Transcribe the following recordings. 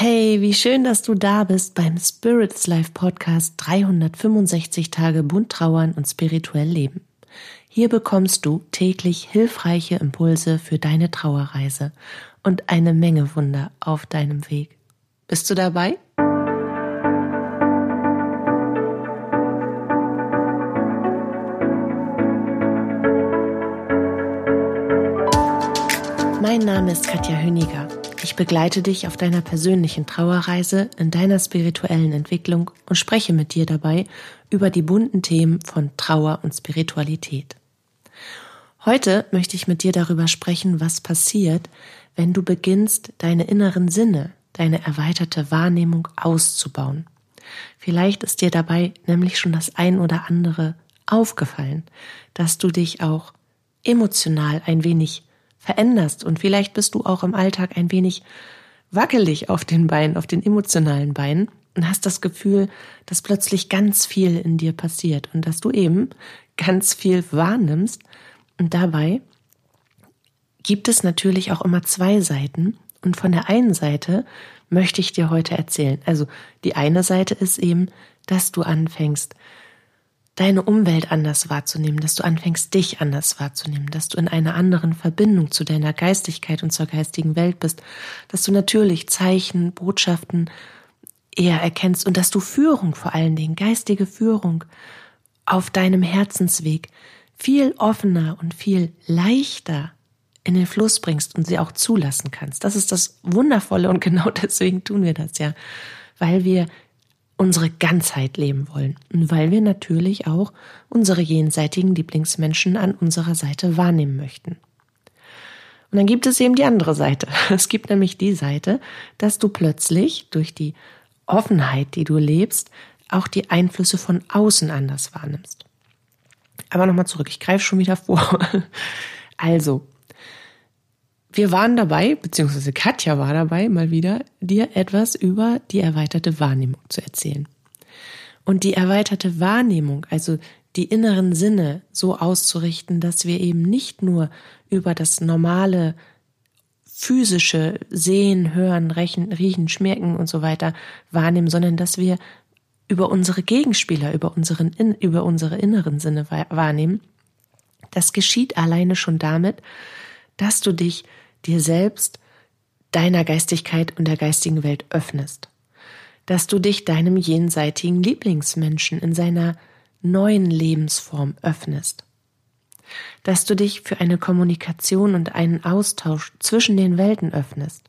Hey, wie schön, dass du da bist beim Spirits Life Podcast 365 Tage bunt trauern und spirituell leben. Hier bekommst du täglich hilfreiche Impulse für deine Trauerreise und eine Menge Wunder auf deinem Weg. Bist du dabei? Mein Name ist Katja Höniger. Ich begleite dich auf deiner persönlichen Trauerreise, in deiner spirituellen Entwicklung und spreche mit dir dabei über die bunten Themen von Trauer und Spiritualität. Heute möchte ich mit dir darüber sprechen, was passiert, wenn du beginnst, deine inneren Sinne, deine erweiterte Wahrnehmung auszubauen. Vielleicht ist dir dabei nämlich schon das ein oder andere aufgefallen, dass du dich auch emotional ein wenig veränderst und vielleicht bist du auch im Alltag ein wenig wackelig auf den Beinen, auf den emotionalen Beinen und hast das Gefühl, dass plötzlich ganz viel in dir passiert und dass du eben ganz viel wahrnimmst und dabei gibt es natürlich auch immer zwei Seiten. Und von der einen Seite möchte ich dir heute erzählen. Also die eine Seite ist eben, dass du anfängst, deine Umwelt anders wahrzunehmen, dass du anfängst, dich anders wahrzunehmen, dass du in einer anderen Verbindung zu deiner Geistigkeit und zur geistigen Welt bist, dass du natürlich Zeichen, Botschaften eher erkennst und dass du Führung vor allen Dingen, geistige Führung auf deinem Herzensweg viel offener und viel leichter in den Fluss bringst und sie auch zulassen kannst. Das ist das Wundervolle und genau deswegen tun wir das ja, weil wir unsere Ganzheit leben wollen und weil wir natürlich auch unsere jenseitigen Lieblingsmenschen an unserer Seite wahrnehmen möchten. Und dann gibt es eben die andere Seite. Es gibt nämlich die Seite, dass du plötzlich durch die Offenheit, die du lebst, auch die Einflüsse von außen anders wahrnimmst. Aber nochmal zurück, ich greife schon wieder vor. Also, wir waren dabei, beziehungsweise Katja war dabei, mal wieder, dir etwas über die erweiterte Wahrnehmung zu erzählen. Und die erweiterte Wahrnehmung, also die inneren Sinne so auszurichten, dass wir eben nicht nur über das normale physische Sehen, Hören, Rechen, Riechen, Schmecken und so weiter wahrnehmen, sondern dass wir über unsere Gegenspieler, über, unseren, über unsere inneren Sinne wahrnehmen, das geschieht alleine schon damit, dass du dich dir selbst, deiner Geistigkeit und der geistigen Welt öffnest. Dass du dich deinem jenseitigen Lieblingsmenschen in seiner neuen Lebensform öffnest. Dass du dich für eine Kommunikation und einen Austausch zwischen den Welten öffnest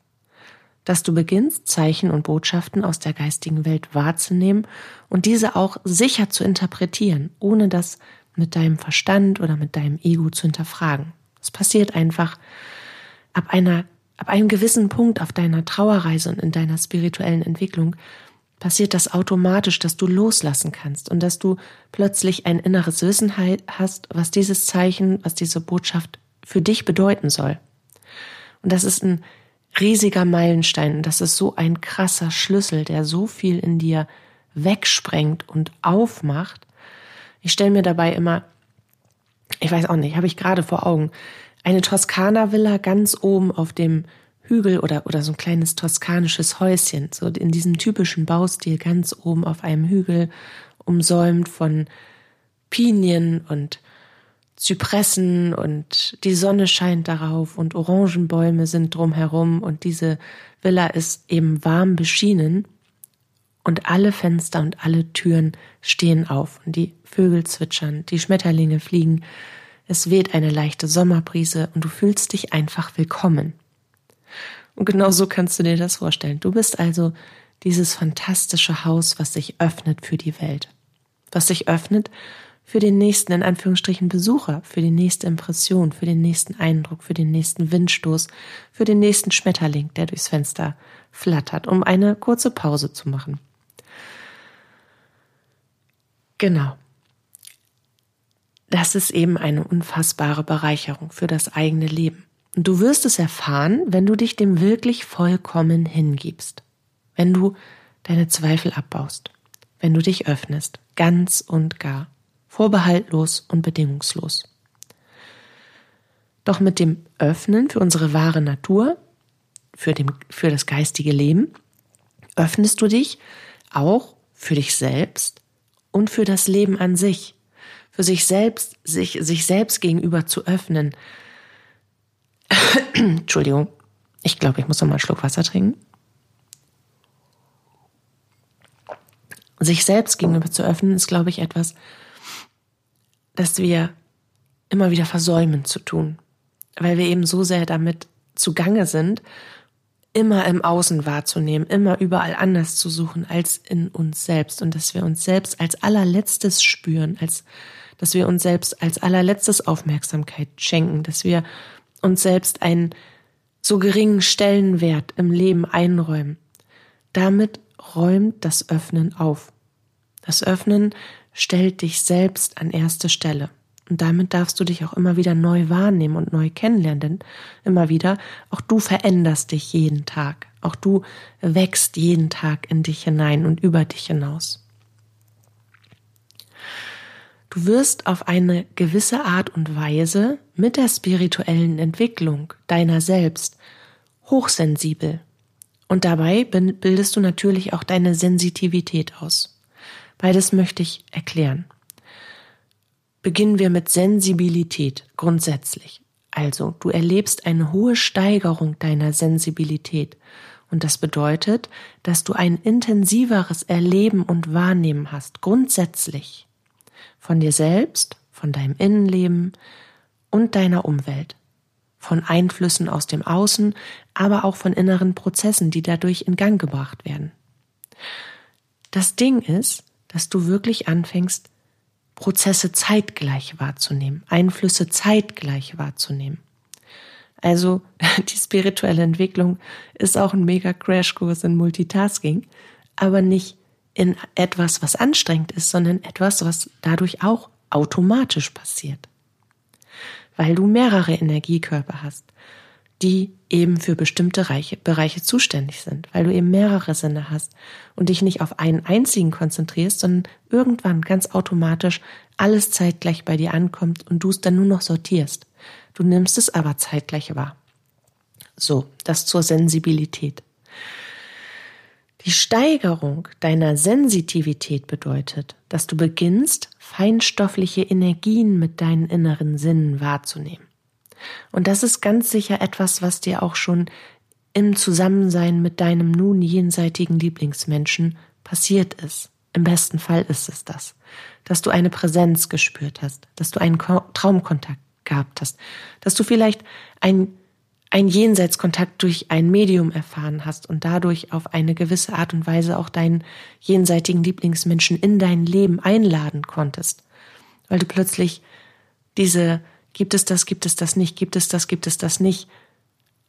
dass du beginnst, Zeichen und Botschaften aus der geistigen Welt wahrzunehmen und diese auch sicher zu interpretieren, ohne das mit deinem Verstand oder mit deinem Ego zu hinterfragen. Es passiert einfach ab einer, ab einem gewissen Punkt auf deiner Trauerreise und in deiner spirituellen Entwicklung passiert das automatisch, dass du loslassen kannst und dass du plötzlich ein inneres Wissen hast, was dieses Zeichen, was diese Botschaft für dich bedeuten soll. Und das ist ein riesiger Meilenstein. Das ist so ein krasser Schlüssel, der so viel in dir wegsprengt und aufmacht. Ich stelle mir dabei immer, ich weiß auch nicht, habe ich gerade vor Augen, eine Toskana-Villa ganz oben auf dem Hügel oder, oder so ein kleines toskanisches Häuschen, so in diesem typischen Baustil ganz oben auf einem Hügel, umsäumt von Pinien und Zypressen und die Sonne scheint darauf und Orangenbäume sind drumherum und diese Villa ist eben warm beschienen und alle Fenster und alle Türen stehen auf und die Vögel zwitschern, die Schmetterlinge fliegen, es weht eine leichte Sommerbrise und du fühlst dich einfach willkommen. Und genau so kannst du dir das vorstellen. Du bist also dieses fantastische Haus, was sich öffnet für die Welt, was sich öffnet für den nächsten, in Anführungsstrichen, Besucher, für die nächste Impression, für den nächsten Eindruck, für den nächsten Windstoß, für den nächsten Schmetterling, der durchs Fenster flattert, um eine kurze Pause zu machen. Genau. Das ist eben eine unfassbare Bereicherung für das eigene Leben. Und du wirst es erfahren, wenn du dich dem wirklich vollkommen hingibst. Wenn du deine Zweifel abbaust. Wenn du dich öffnest. Ganz und gar vorbehaltlos und bedingungslos. Doch mit dem Öffnen für unsere wahre Natur, für, dem, für das geistige Leben, öffnest du dich auch für dich selbst und für das Leben an sich, für sich selbst, sich, sich selbst gegenüber zu öffnen. Entschuldigung, ich glaube, ich muss noch mal einen Schluck Wasser trinken. Sich selbst gegenüber zu öffnen, ist, glaube ich, etwas, das wir immer wieder versäumen zu tun, weil wir eben so sehr damit zugange sind, immer im Außen wahrzunehmen, immer überall anders zu suchen als in uns selbst und dass wir uns selbst als allerletztes spüren, als dass wir uns selbst als allerletztes Aufmerksamkeit schenken, dass wir uns selbst einen so geringen Stellenwert im Leben einräumen. Damit räumt das Öffnen auf. Das Öffnen stellt dich selbst an erste Stelle. Und damit darfst du dich auch immer wieder neu wahrnehmen und neu kennenlernen, denn immer wieder, auch du veränderst dich jeden Tag. Auch du wächst jeden Tag in dich hinein und über dich hinaus. Du wirst auf eine gewisse Art und Weise mit der spirituellen Entwicklung deiner selbst hochsensibel. Und dabei bildest du natürlich auch deine Sensitivität aus. Beides möchte ich erklären. Beginnen wir mit Sensibilität grundsätzlich. Also, du erlebst eine hohe Steigerung deiner Sensibilität. Und das bedeutet, dass du ein intensiveres Erleben und Wahrnehmen hast, grundsätzlich. Von dir selbst, von deinem Innenleben und deiner Umwelt. Von Einflüssen aus dem Außen, aber auch von inneren Prozessen, die dadurch in Gang gebracht werden. Das Ding ist, dass du wirklich anfängst, Prozesse zeitgleich wahrzunehmen, Einflüsse zeitgleich wahrzunehmen. Also die spirituelle Entwicklung ist auch ein mega Crashkurs in Multitasking, aber nicht in etwas, was anstrengend ist, sondern etwas, was dadurch auch automatisch passiert. Weil du mehrere Energiekörper hast, die eben für bestimmte Bereiche zuständig sind, weil du eben mehrere Sinne hast und dich nicht auf einen einzigen konzentrierst, sondern irgendwann ganz automatisch alles zeitgleich bei dir ankommt und du es dann nur noch sortierst. Du nimmst es aber zeitgleich wahr. So, das zur Sensibilität. Die Steigerung deiner Sensitivität bedeutet, dass du beginnst, feinstoffliche Energien mit deinen inneren Sinnen wahrzunehmen. Und das ist ganz sicher etwas, was dir auch schon im Zusammensein mit deinem nun jenseitigen Lieblingsmenschen passiert ist. Im besten Fall ist es das, dass du eine Präsenz gespürt hast, dass du einen Traumkontakt gehabt hast, dass du vielleicht ein ein Jenseitskontakt durch ein Medium erfahren hast und dadurch auf eine gewisse Art und Weise auch deinen jenseitigen Lieblingsmenschen in dein Leben einladen konntest, weil du plötzlich diese gibt es das, gibt es das nicht, gibt es das, gibt es das nicht,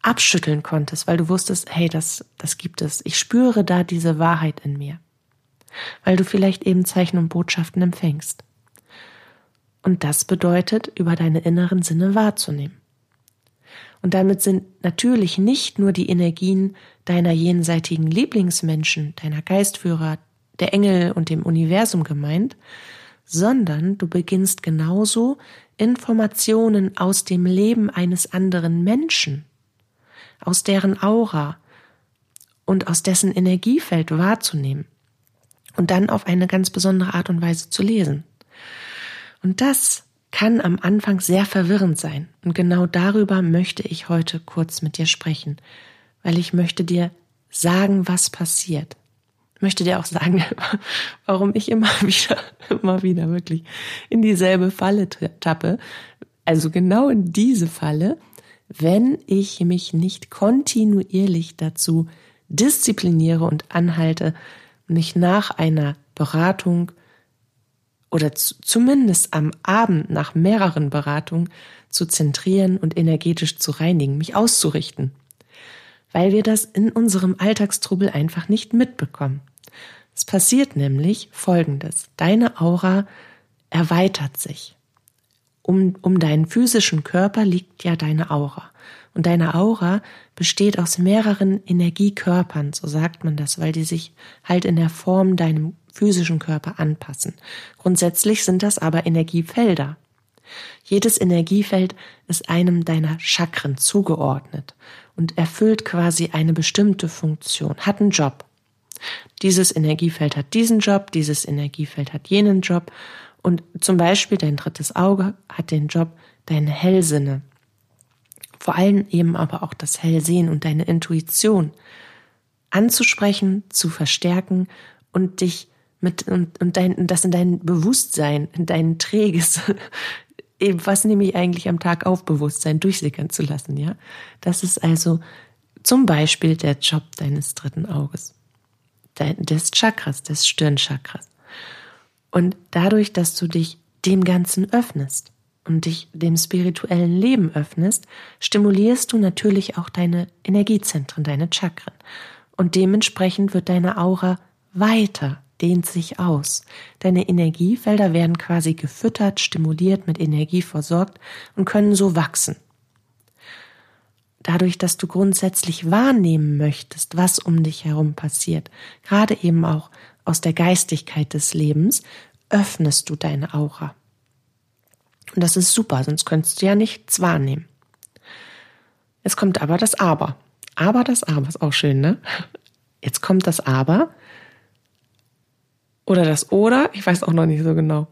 abschütteln konntest, weil du wusstest, hey, das, das gibt es. Ich spüre da diese Wahrheit in mir. Weil du vielleicht eben Zeichen und Botschaften empfängst. Und das bedeutet, über deine inneren Sinne wahrzunehmen. Und damit sind natürlich nicht nur die Energien deiner jenseitigen Lieblingsmenschen, deiner Geistführer, der Engel und dem Universum gemeint, sondern du beginnst genauso Informationen aus dem Leben eines anderen Menschen, aus deren Aura und aus dessen Energiefeld wahrzunehmen und dann auf eine ganz besondere Art und Weise zu lesen. Und das kann am Anfang sehr verwirrend sein. Und genau darüber möchte ich heute kurz mit dir sprechen, weil ich möchte dir sagen, was passiert möchte dir auch sagen, warum ich immer wieder, immer wieder wirklich in dieselbe Falle tappe. Also genau in diese Falle, wenn ich mich nicht kontinuierlich dazu diszipliniere und anhalte, mich nach einer Beratung oder zumindest am Abend nach mehreren Beratungen zu zentrieren und energetisch zu reinigen, mich auszurichten, weil wir das in unserem Alltagstrubel einfach nicht mitbekommen. Es passiert nämlich Folgendes. Deine Aura erweitert sich. Um, um deinen physischen Körper liegt ja deine Aura. Und deine Aura besteht aus mehreren Energiekörpern, so sagt man das, weil die sich halt in der Form deinem physischen Körper anpassen. Grundsätzlich sind das aber Energiefelder. Jedes Energiefeld ist einem deiner Chakren zugeordnet und erfüllt quasi eine bestimmte Funktion, hat einen Job. Dieses Energiefeld hat diesen Job, dieses Energiefeld hat jenen Job und zum Beispiel dein drittes Auge hat den Job, deine Hellsinne. Vor allem eben aber auch das Hellsehen und deine Intuition anzusprechen, zu verstärken und dich mit und, und dein, das in dein Bewusstsein, in dein träges, eben was nehme ich eigentlich am Tag auf, Bewusstsein durchsickern zu lassen, ja. Das ist also zum Beispiel der Job deines dritten Auges, des Chakras, des Stirnchakras. Und dadurch, dass du dich dem Ganzen öffnest und dich dem spirituellen Leben öffnest, stimulierst du natürlich auch deine Energiezentren, deine Chakren. Und dementsprechend wird deine Aura weiter, dehnt sich aus. Deine Energiefelder werden quasi gefüttert, stimuliert, mit Energie versorgt und können so wachsen. Dadurch, dass du grundsätzlich wahrnehmen möchtest, was um dich herum passiert, gerade eben auch aus der Geistigkeit des Lebens, öffnest du deine Aura. Und das ist super, sonst könntest du ja nichts wahrnehmen. Es kommt aber das Aber. Aber das Aber ist auch schön, ne? Jetzt kommt das Aber. Oder das Oder, ich weiß auch noch nicht so genau.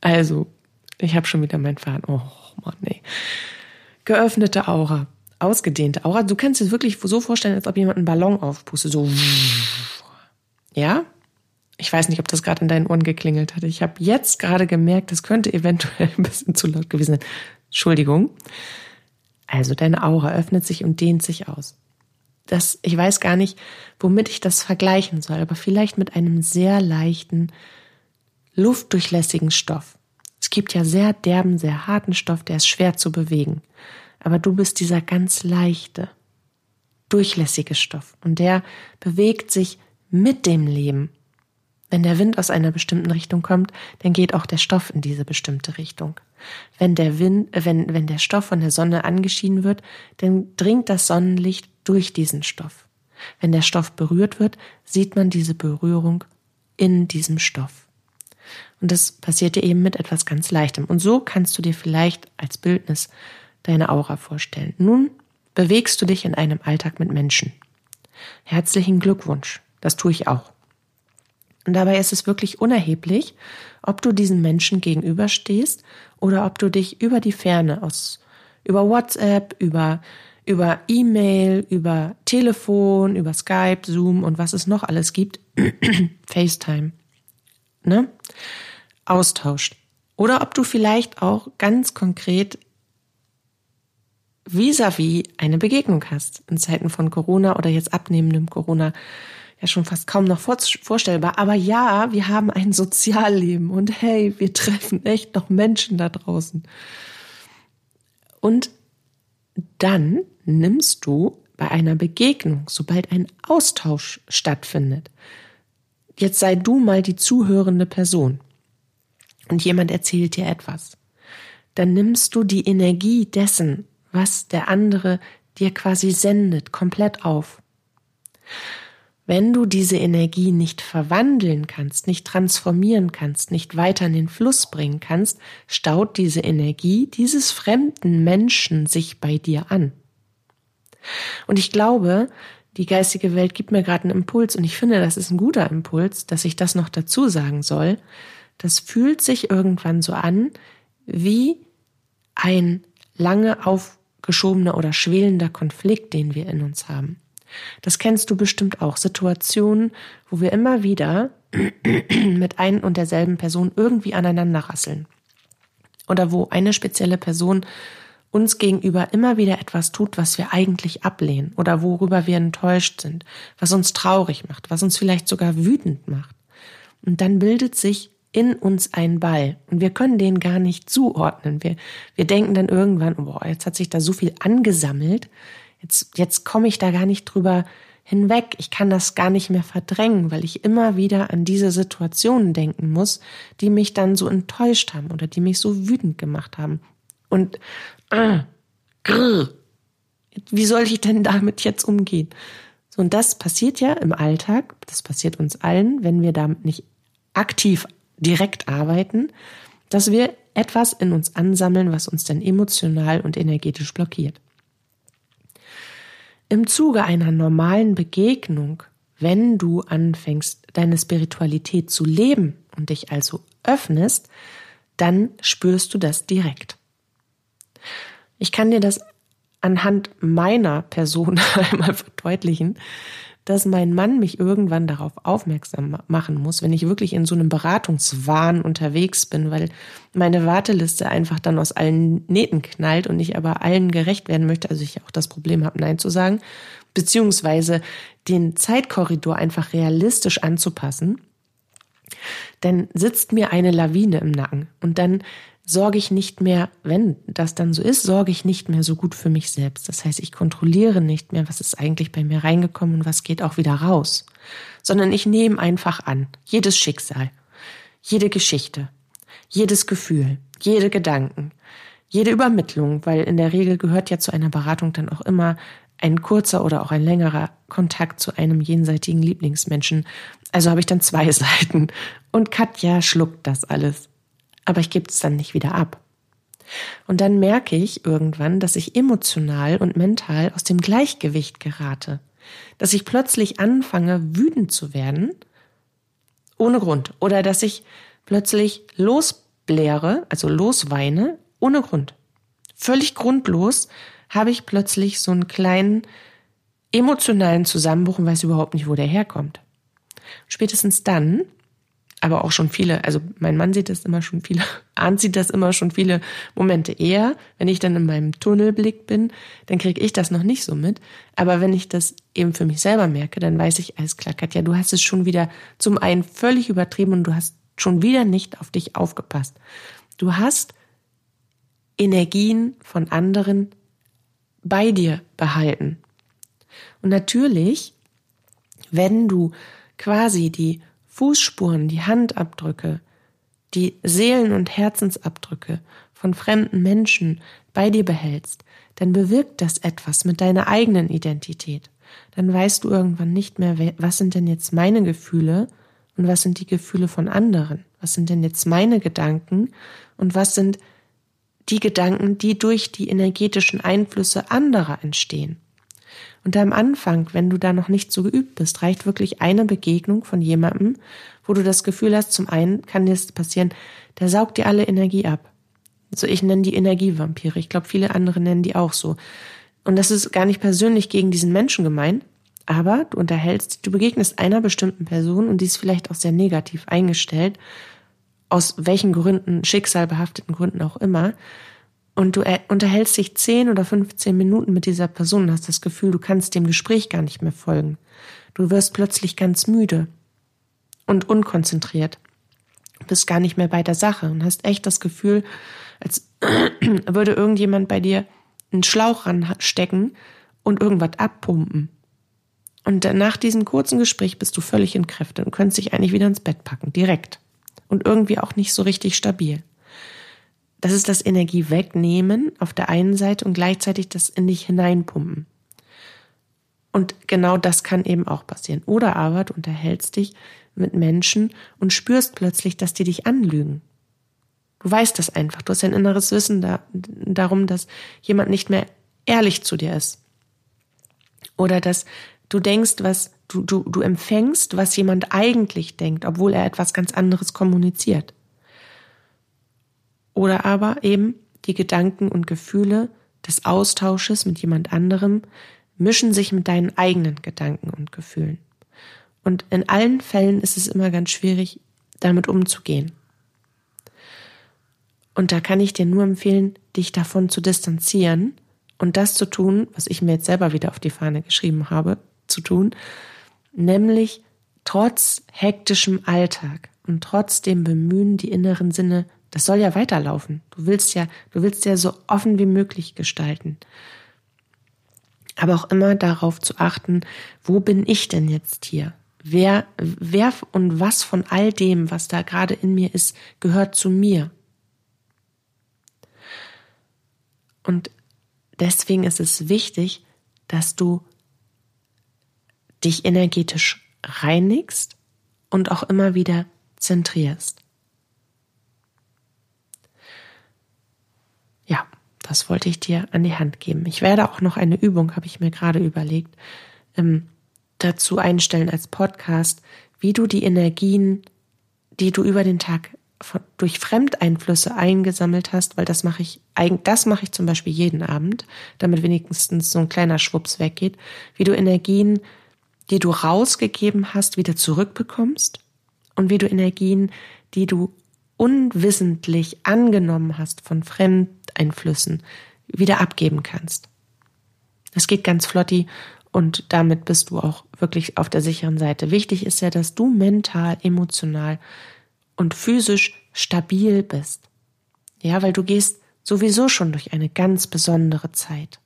Also, ich habe schon wieder meinen Faden. Oh Mann, nee. Geöffnete Aura, ausgedehnte Aura. Du kannst es wirklich so vorstellen, als ob jemand einen Ballon aufpustet. So. Ja? Ich weiß nicht, ob das gerade in deinen Ohren geklingelt hat. Ich habe jetzt gerade gemerkt, das könnte eventuell ein bisschen zu laut gewesen sein. Entschuldigung. Also deine Aura öffnet sich und dehnt sich aus. Das, ich weiß gar nicht, womit ich das vergleichen soll, aber vielleicht mit einem sehr leichten, luftdurchlässigen Stoff. Es gibt ja sehr derben, sehr harten Stoff, der ist schwer zu bewegen. Aber du bist dieser ganz leichte, durchlässige Stoff und der bewegt sich mit dem Leben wenn der Wind aus einer bestimmten Richtung kommt, dann geht auch der Stoff in diese bestimmte Richtung. Wenn der Wind, wenn, wenn der Stoff von der Sonne angeschieden wird, dann dringt das Sonnenlicht durch diesen Stoff. Wenn der Stoff berührt wird, sieht man diese Berührung in diesem Stoff. Und das passiert dir eben mit etwas ganz Leichtem. Und so kannst du dir vielleicht als Bildnis deine Aura vorstellen. Nun bewegst du dich in einem Alltag mit Menschen. Herzlichen Glückwunsch. Das tue ich auch. Und dabei ist es wirklich unerheblich, ob du diesen Menschen gegenüberstehst oder ob du dich über die Ferne aus, über WhatsApp, über, über E-Mail, über Telefon, über Skype, Zoom und was es noch alles gibt, FaceTime, ne, austauscht. Oder ob du vielleicht auch ganz konkret vis-à-vis -vis eine Begegnung hast in Zeiten von Corona oder jetzt abnehmendem Corona ja schon fast kaum noch vorstellbar. Aber ja, wir haben ein Sozialleben und hey, wir treffen echt noch Menschen da draußen. Und dann nimmst du bei einer Begegnung, sobald ein Austausch stattfindet, jetzt sei du mal die zuhörende Person und jemand erzählt dir etwas, dann nimmst du die Energie dessen, was der andere dir quasi sendet, komplett auf. Wenn du diese Energie nicht verwandeln kannst, nicht transformieren kannst, nicht weiter in den Fluss bringen kannst, staut diese Energie dieses fremden Menschen sich bei dir an. Und ich glaube, die geistige Welt gibt mir gerade einen Impuls und ich finde, das ist ein guter Impuls, dass ich das noch dazu sagen soll. Das fühlt sich irgendwann so an wie ein lange aufgeschobener oder schwelender Konflikt, den wir in uns haben. Das kennst du bestimmt auch. Situationen, wo wir immer wieder mit ein und derselben Person irgendwie aneinander rasseln. Oder wo eine spezielle Person uns gegenüber immer wieder etwas tut, was wir eigentlich ablehnen oder worüber wir enttäuscht sind, was uns traurig macht, was uns vielleicht sogar wütend macht. Und dann bildet sich in uns ein Ball und wir können den gar nicht zuordnen. Wir, wir denken dann irgendwann, boah, jetzt hat sich da so viel angesammelt, Jetzt, jetzt komme ich da gar nicht drüber hinweg. Ich kann das gar nicht mehr verdrängen, weil ich immer wieder an diese Situationen denken muss, die mich dann so enttäuscht haben oder die mich so wütend gemacht haben. Und äh, grrr, wie soll ich denn damit jetzt umgehen? So, und das passiert ja im Alltag, das passiert uns allen, wenn wir damit nicht aktiv direkt arbeiten, dass wir etwas in uns ansammeln, was uns dann emotional und energetisch blockiert. Im Zuge einer normalen Begegnung wenn du anfängst, deine Spiritualität zu leben und dich also öffnest, dann spürst du das direkt. Ich kann dir das anhand meiner Person einmal verdeutlichen, dass mein Mann mich irgendwann darauf aufmerksam machen muss, wenn ich wirklich in so einem Beratungswahn unterwegs bin, weil meine Warteliste einfach dann aus allen Nähten knallt und ich aber allen gerecht werden möchte, also ich auch das Problem habe, Nein zu sagen, beziehungsweise den Zeitkorridor einfach realistisch anzupassen, dann sitzt mir eine Lawine im Nacken und dann sorge ich nicht mehr, wenn das dann so ist, sorge ich nicht mehr so gut für mich selbst. Das heißt, ich kontrolliere nicht mehr, was ist eigentlich bei mir reingekommen und was geht auch wieder raus, sondern ich nehme einfach an, jedes Schicksal, jede Geschichte, jedes Gefühl, jede Gedanken, jede Übermittlung, weil in der Regel gehört ja zu einer Beratung dann auch immer ein kurzer oder auch ein längerer Kontakt zu einem jenseitigen Lieblingsmenschen. Also habe ich dann zwei Seiten. Und Katja schluckt das alles aber ich gebe es dann nicht wieder ab. Und dann merke ich irgendwann, dass ich emotional und mental aus dem Gleichgewicht gerate, dass ich plötzlich anfange, wütend zu werden, ohne Grund, oder dass ich plötzlich losbläre, also losweine, ohne Grund. Völlig grundlos habe ich plötzlich so einen kleinen emotionalen Zusammenbruch und weiß überhaupt nicht, wo der herkommt. Spätestens dann aber auch schon viele, also mein Mann sieht das immer schon viele, Arndt sieht das immer schon viele Momente eher. Wenn ich dann in meinem Tunnelblick bin, dann kriege ich das noch nicht so mit. Aber wenn ich das eben für mich selber merke, dann weiß ich, alles klar, Katja, du hast es schon wieder zum einen völlig übertrieben und du hast schon wieder nicht auf dich aufgepasst. Du hast Energien von anderen bei dir behalten. Und natürlich, wenn du quasi die Fußspuren, die Handabdrücke, die Seelen- und Herzensabdrücke von fremden Menschen bei dir behältst, dann bewirkt das etwas mit deiner eigenen Identität. Dann weißt du irgendwann nicht mehr, was sind denn jetzt meine Gefühle und was sind die Gefühle von anderen? Was sind denn jetzt meine Gedanken und was sind die Gedanken, die durch die energetischen Einflüsse anderer entstehen? Und am Anfang, wenn du da noch nicht so geübt bist, reicht wirklich eine Begegnung von jemandem, wo du das Gefühl hast, zum einen kann dir das passieren, der saugt dir alle Energie ab. Also ich nenne die Energievampire. Ich glaube, viele andere nennen die auch so. Und das ist gar nicht persönlich gegen diesen Menschen gemeint, aber du unterhältst, du begegnest einer bestimmten Person und die ist vielleicht auch sehr negativ eingestellt, aus welchen Gründen, schicksalbehafteten Gründen auch immer und du unterhältst dich 10 oder 15 Minuten mit dieser Person und hast das Gefühl, du kannst dem Gespräch gar nicht mehr folgen. Du wirst plötzlich ganz müde und unkonzentriert. Bist gar nicht mehr bei der Sache und hast echt das Gefühl, als würde irgendjemand bei dir einen Schlauch ranstecken und irgendwas abpumpen. Und nach diesem kurzen Gespräch bist du völlig in Kräfte und könntest dich eigentlich wieder ins Bett packen, direkt. Und irgendwie auch nicht so richtig stabil. Das ist das Energie wegnehmen auf der einen Seite und gleichzeitig das in dich hineinpumpen. Und genau das kann eben auch passieren. Oder aber du unterhältst dich mit Menschen und spürst plötzlich, dass die dich anlügen. Du weißt das einfach. Du hast ein inneres Wissen da, darum, dass jemand nicht mehr ehrlich zu dir ist. Oder dass du denkst, was du, du, du empfängst, was jemand eigentlich denkt, obwohl er etwas ganz anderes kommuniziert. Oder aber eben die Gedanken und Gefühle des Austausches mit jemand anderem mischen sich mit deinen eigenen Gedanken und Gefühlen. Und in allen Fällen ist es immer ganz schwierig, damit umzugehen. Und da kann ich dir nur empfehlen, dich davon zu distanzieren und das zu tun, was ich mir jetzt selber wieder auf die Fahne geschrieben habe, zu tun, nämlich trotz hektischem Alltag und trotz dem Bemühen, die inneren Sinne das soll ja weiterlaufen. Du willst ja, du willst ja so offen wie möglich gestalten. Aber auch immer darauf zu achten, wo bin ich denn jetzt hier? Wer, wer und was von all dem, was da gerade in mir ist, gehört zu mir? Und deswegen ist es wichtig, dass du dich energetisch reinigst und auch immer wieder zentrierst. Das wollte ich dir an die Hand geben. Ich werde auch noch eine Übung, habe ich mir gerade überlegt, ähm, dazu einstellen als Podcast, wie du die Energien, die du über den Tag durch Fremdeinflüsse eingesammelt hast, weil das mache ich, das mache ich zum Beispiel jeden Abend, damit wenigstens so ein kleiner Schwupps weggeht, wie du Energien, die du rausgegeben hast, wieder zurückbekommst und wie du Energien, die du unwissentlich angenommen hast von Fremdeinflüssen, wieder abgeben kannst. Das geht ganz flotti und damit bist du auch wirklich auf der sicheren Seite. Wichtig ist ja, dass du mental, emotional und physisch stabil bist. Ja, weil du gehst sowieso schon durch eine ganz besondere Zeit.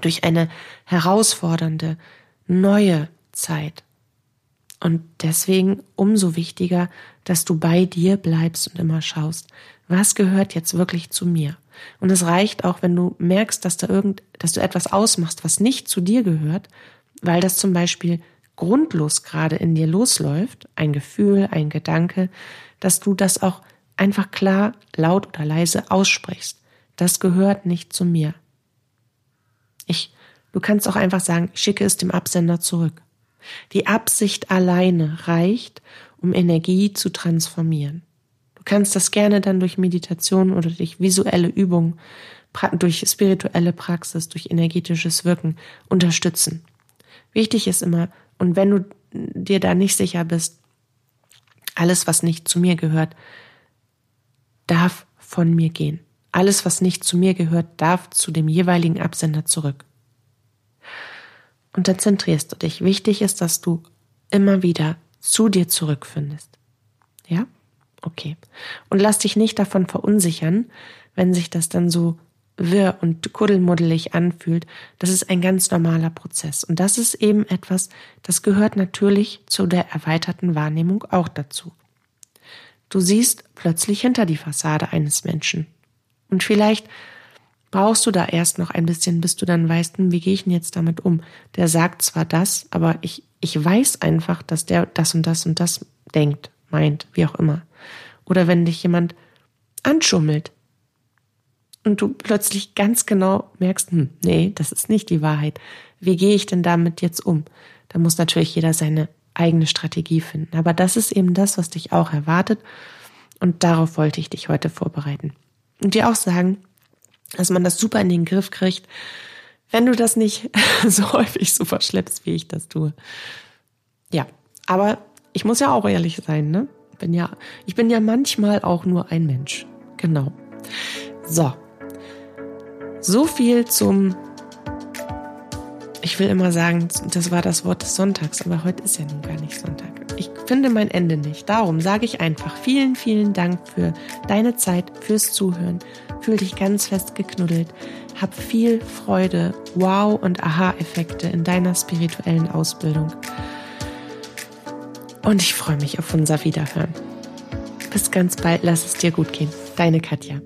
Durch eine herausfordernde, neue Zeit. Und deswegen umso wichtiger, dass du bei dir bleibst und immer schaust, was gehört jetzt wirklich zu mir? Und es reicht auch, wenn du merkst, dass da irgend, dass du etwas ausmachst, was nicht zu dir gehört, weil das zum Beispiel grundlos gerade in dir losläuft, ein Gefühl, ein Gedanke, dass du das auch einfach klar, laut oder leise aussprichst. Das gehört nicht zu mir. Ich, du kannst auch einfach sagen, schicke es dem Absender zurück. Die Absicht alleine reicht, um Energie zu transformieren. Du kannst das gerne dann durch Meditation oder durch visuelle Übungen, durch spirituelle Praxis, durch energetisches Wirken unterstützen. Wichtig ist immer, und wenn du dir da nicht sicher bist, alles, was nicht zu mir gehört, darf von mir gehen. Alles, was nicht zu mir gehört, darf zu dem jeweiligen Absender zurück und dann zentrierst du dich. Wichtig ist, dass du immer wieder zu dir zurückfindest. Ja? Okay. Und lass dich nicht davon verunsichern, wenn sich das dann so wirr und kuddelmuddelig anfühlt. Das ist ein ganz normaler Prozess. Und das ist eben etwas, das gehört natürlich zu der erweiterten Wahrnehmung auch dazu. Du siehst plötzlich hinter die Fassade eines Menschen. Und vielleicht brauchst du da erst noch ein bisschen, bis du dann weißt, hm, wie gehe ich denn jetzt damit um? Der sagt zwar das, aber ich, ich weiß einfach, dass der das und das und das denkt, meint, wie auch immer. Oder wenn dich jemand anschummelt und du plötzlich ganz genau merkst, hm, nee, das ist nicht die Wahrheit. Wie gehe ich denn damit jetzt um? Da muss natürlich jeder seine eigene Strategie finden. Aber das ist eben das, was dich auch erwartet. Und darauf wollte ich dich heute vorbereiten. Und dir auch sagen, dass man das super in den Griff kriegt, wenn du das nicht so häufig so verschleppst, wie ich das tue. Ja, aber ich muss ja auch ehrlich sein, ne? Bin ja, ich bin ja manchmal auch nur ein Mensch. Genau. So. So viel zum ich will immer sagen, das war das Wort des Sonntags, aber heute ist ja nun gar nicht Sonntag. Ich finde mein Ende nicht. Darum sage ich einfach vielen, vielen Dank für deine Zeit, fürs Zuhören. Fühl dich ganz fest geknuddelt. Hab viel Freude, Wow und Aha-Effekte in deiner spirituellen Ausbildung. Und ich freue mich auf unser Wiederhören. Bis ganz bald, lass es dir gut gehen. Deine Katja.